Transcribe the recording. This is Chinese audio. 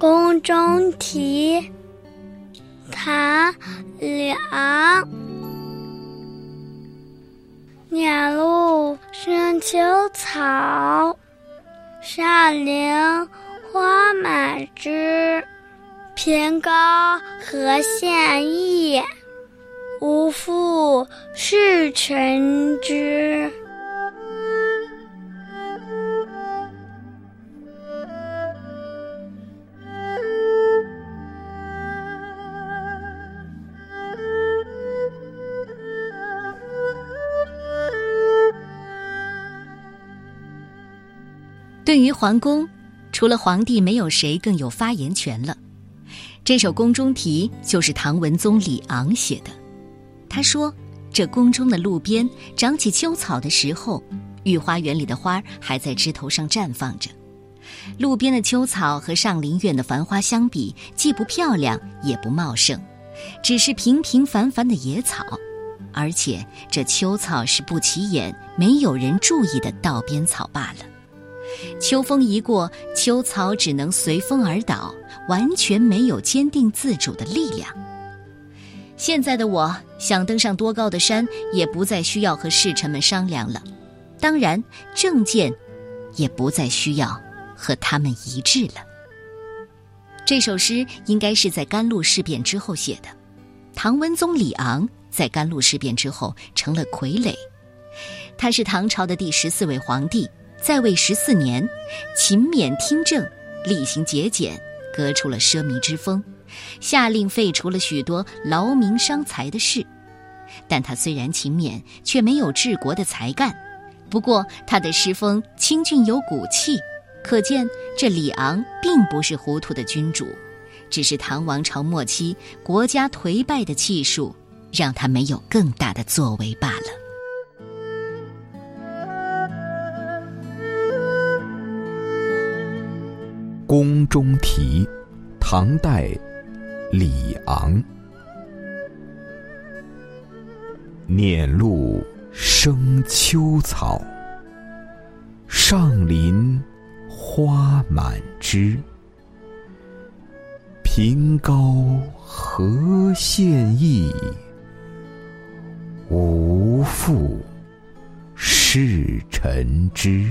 宫中题》唐·梁。两。路生秋草，上林花满枝。平高何现意，无复是成之。对于皇宫，除了皇帝，没有谁更有发言权了。这首宫中题就是唐文宗李昂写的。他说：“这宫中的路边长起秋草的时候，御花园里的花还在枝头上绽放着。路边的秋草和上林苑的繁花相比，既不漂亮也不茂盛，只是平平凡凡的野草。而且这秋草是不起眼、没有人注意的道边草罢了。”秋风一过，秋草只能随风而倒，完全没有坚定自主的力量。现在的我想登上多高的山，也不再需要和侍臣们商量了。当然，政见也不再需要和他们一致了。这首诗应该是在甘露事变之后写的。唐文宗李昂在甘露事变之后成了傀儡，他是唐朝的第十四位皇帝。在位十四年，勤勉听政，厉行节俭，革除了奢靡之风，下令废除了许多劳民伤财的事。但他虽然勤勉，却没有治国的才干。不过他的诗风清俊有骨气，可见这李昂并不是糊涂的君主，只是唐王朝末期国家颓败的气数，让他没有更大的作为罢了。《宫中题》，唐代，李昂。碾路生秋草，上林花满枝。平高何现意，无复是臣之。